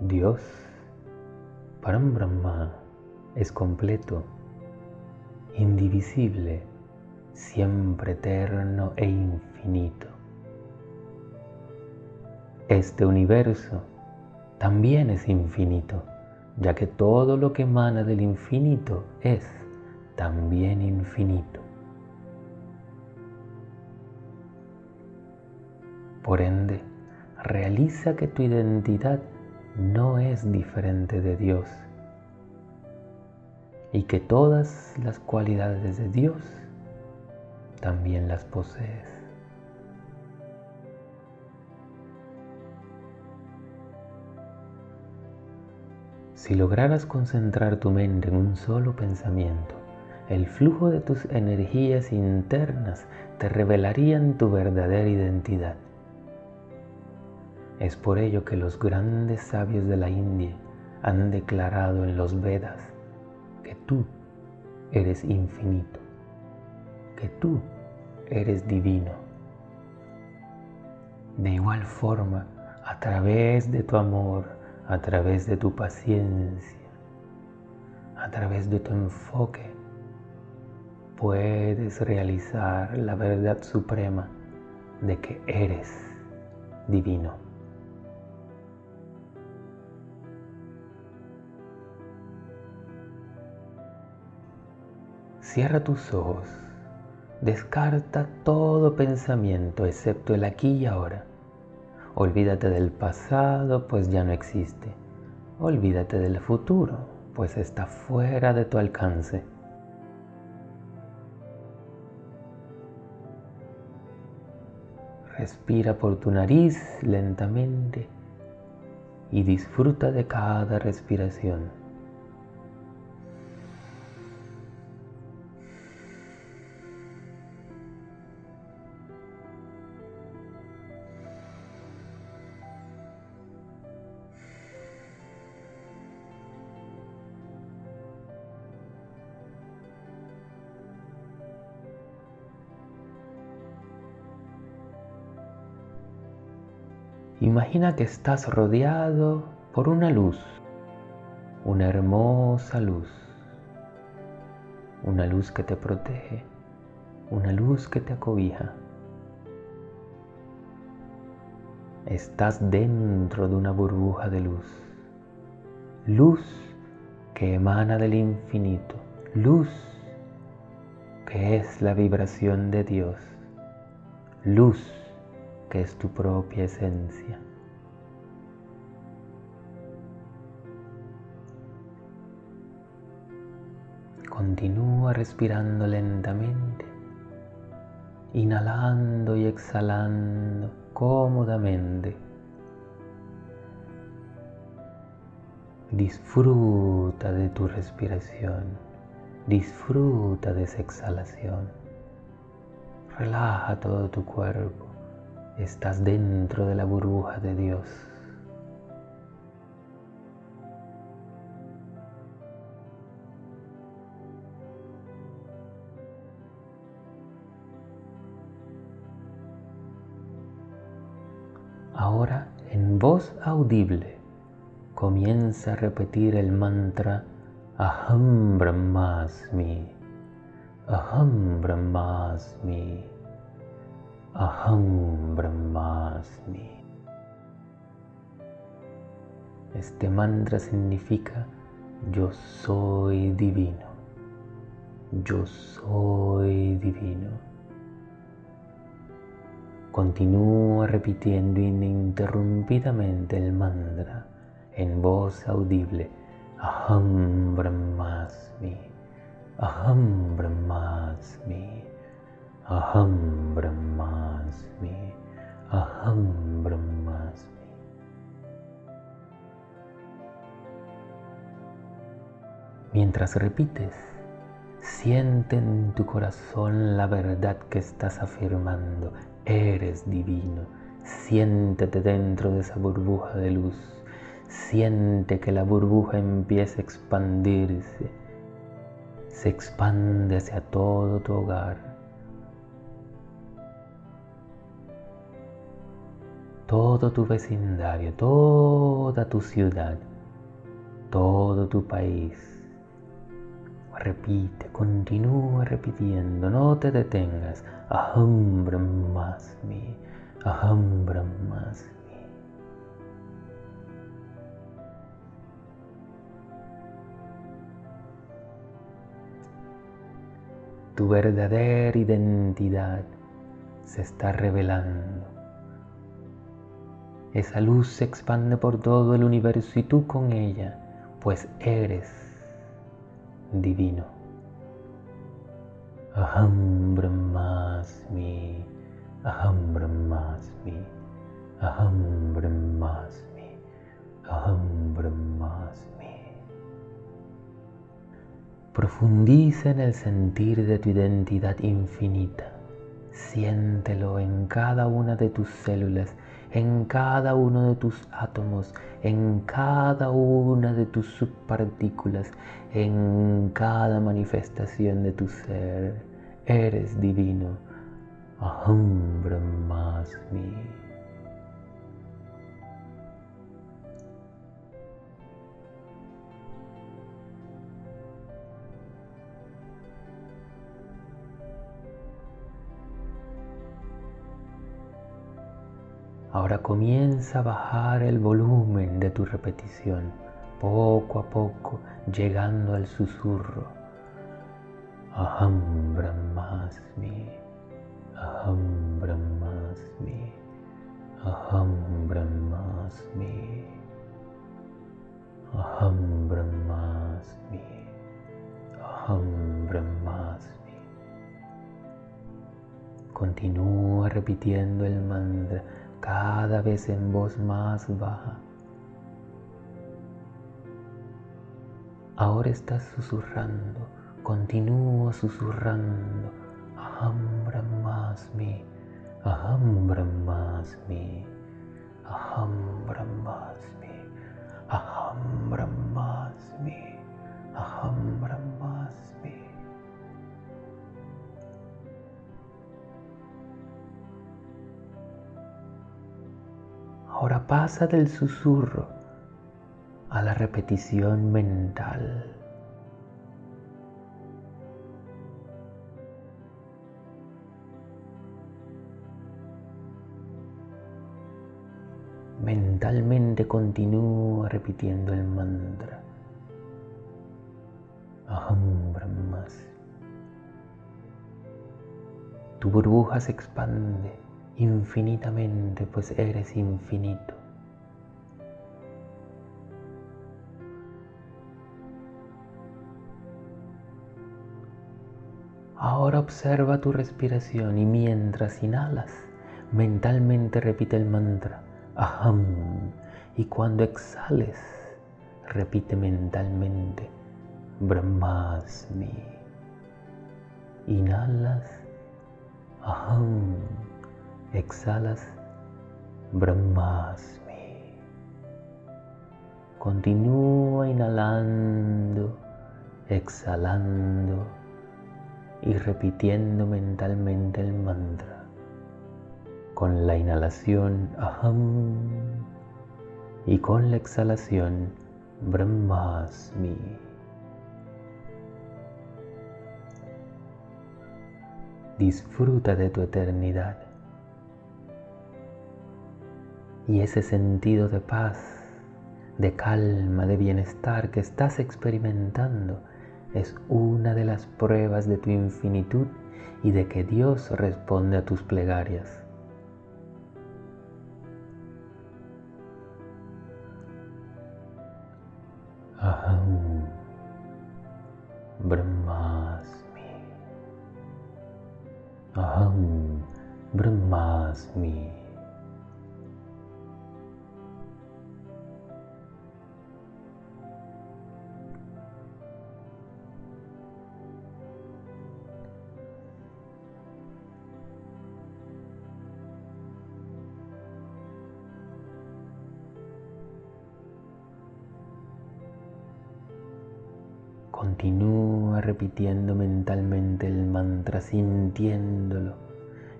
Dios, Param Brahma, es completo, indivisible, siempre eterno e infinito. Este universo también es infinito, ya que todo lo que emana del infinito es también infinito. Por ende, realiza que tu identidad no es diferente de Dios y que todas las cualidades de Dios también las posees. Si lograras concentrar tu mente en un solo pensamiento, el flujo de tus energías internas te revelarían tu verdadera identidad. Es por ello que los grandes sabios de la India han declarado en los Vedas que tú eres infinito, que tú eres divino. De igual forma, a través de tu amor, a través de tu paciencia, a través de tu enfoque, puedes realizar la verdad suprema de que eres divino. Cierra tus ojos. Descarta todo pensamiento excepto el aquí y ahora. Olvídate del pasado, pues ya no existe. Olvídate del futuro, pues está fuera de tu alcance. Respira por tu nariz lentamente y disfruta de cada respiración. Imagina que estás rodeado por una luz, una hermosa luz, una luz que te protege, una luz que te acobija. Estás dentro de una burbuja de luz, luz que emana del infinito, luz que es la vibración de Dios, luz que es tu propia esencia. Continúa respirando lentamente, inhalando y exhalando cómodamente. Disfruta de tu respiración, disfruta de esa exhalación. Relaja todo tu cuerpo estás dentro de la burbuja de Dios. Ahora en voz audible comienza a repetir el mantra Aham Brahmasmi, Aham Brahmasmi. Aham Brahmasmi. Este mantra significa yo soy divino. Yo soy divino. Continúa repitiendo ininterrumpidamente el mantra en voz audible. Aham Brahmasmi. Aham Brahmasmi. Aham Brahmasmi, Aham Brahmasmi. Mientras repites, siente en tu corazón la verdad que estás afirmando. Eres divino. Siéntete dentro de esa burbuja de luz. Siente que la burbuja empieza a expandirse. Se expande hacia todo tu hogar todo tu vecindario, toda tu ciudad, todo tu país. Repite, continúa repitiendo, no te detengas. Aham Brahmasmi, Aham Brahmasmi. Tu verdadera identidad se está revelando. Esa luz se expande por todo el universo y tú con ella, pues eres divino. Aham Brahmasmi, Aham Brahmasmi, Aham Brahmasmi, Aham Brahmasmi. Profundiza en el sentir de tu identidad infinita. Siéntelo en cada una de tus células, en cada uno de tus átomos, en cada una de tus subpartículas, en cada manifestación de tu ser. Eres divino. Aham Brahmasmi. Ahora comienza a bajar el volumen de tu repetición, poco a poco, llegando al susurro. Aham Brahmasmi, Aham Brahmasmi, Aham Brahmasmi, Aham Brahmasmi, Aham Brahmasmi. Continúa repitiendo el mantra cada vez en voz más baja. Ahora estás susurrando, continúa susurrando. Aham Brahmasmi, Aham Brahmasmi, Aham Brahmasmi, Aham Brahmasmi, Aham Brahmasmi. Ahora pasa del susurro a la repetición mental. Mentalmente continúa repitiendo el mantra. Aham Brahmas. Tu burbuja se expande infinitamente, pues eres infinito. Ahora observa tu respiración y mientras inhalas, mentalmente repite el mantra Aham y cuando exhales, repite mentalmente Brahmasmi. Inhalas Aham exhalas Brahmasmi. Continúa inhalando, exhalando y repitiendo mentalmente el mantra. Con la inhalación Aham y con la exhalación Brahmasmi. Disfruta de tu eternidad y ese sentido de paz, de calma, de bienestar que estás experimentando es una de las pruebas de tu infinitud y de que Dios responde a tus plegarias. Aham. Brahmasmi. Aham. Brahmasmi Continúa repitiendo mentalmente el mantra, sintiéndolo,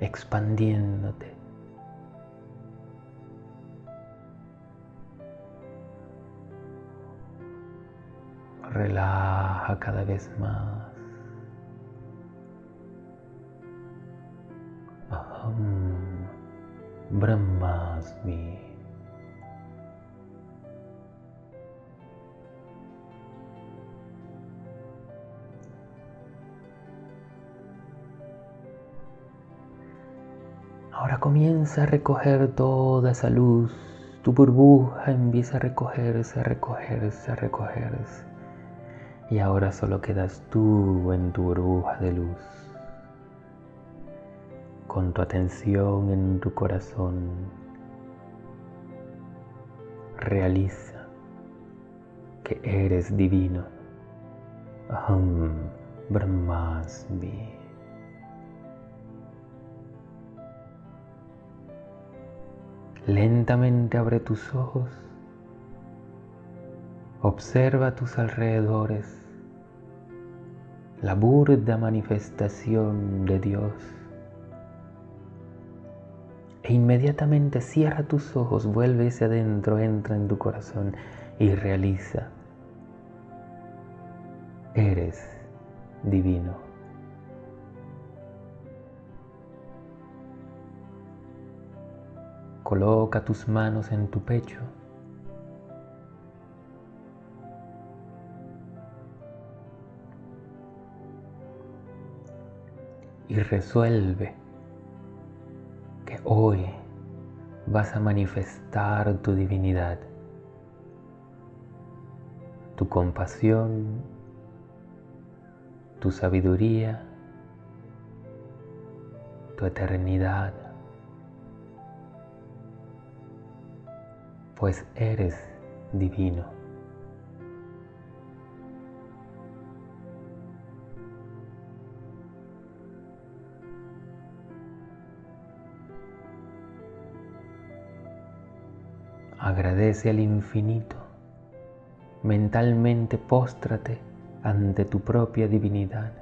expandiéndote. Relaja cada vez más. Aham Brahmasmi. Ahora comienza a recoger toda esa luz. Tu burbuja empieza a recogerse, a recogerse, a recogerse. Y ahora solo quedas tú en tu burbuja de luz. Con tu atención en tu corazón. Realiza que eres divino. Aham Brahmasmi. Lentamente abre tus ojos. Observa tus alrededores. La burda manifestación de Dios. E inmediatamente cierra tus ojos, vuelve hacia adentro, entra en tu corazón y realiza. Eres divino. Coloca tus manos en tu pecho. Y resuelve que hoy vas a manifestar tu divinidad, tu compasión, tu sabiduría, tu eternidad. Pues eres divino. Agradece al infinito, mentalmente póstrate ante tu propia divinidad.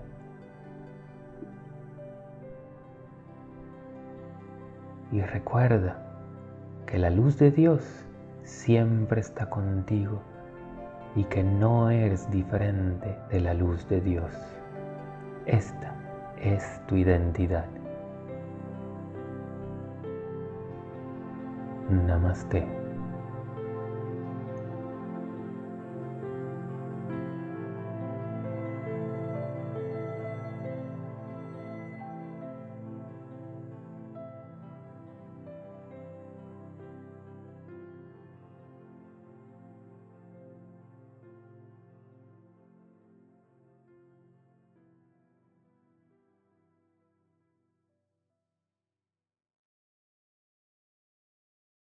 Y recuerda que la luz de Dios siempre está contigo y que no eres diferente de la luz de Dios. Esta es tu identidad. Namaste.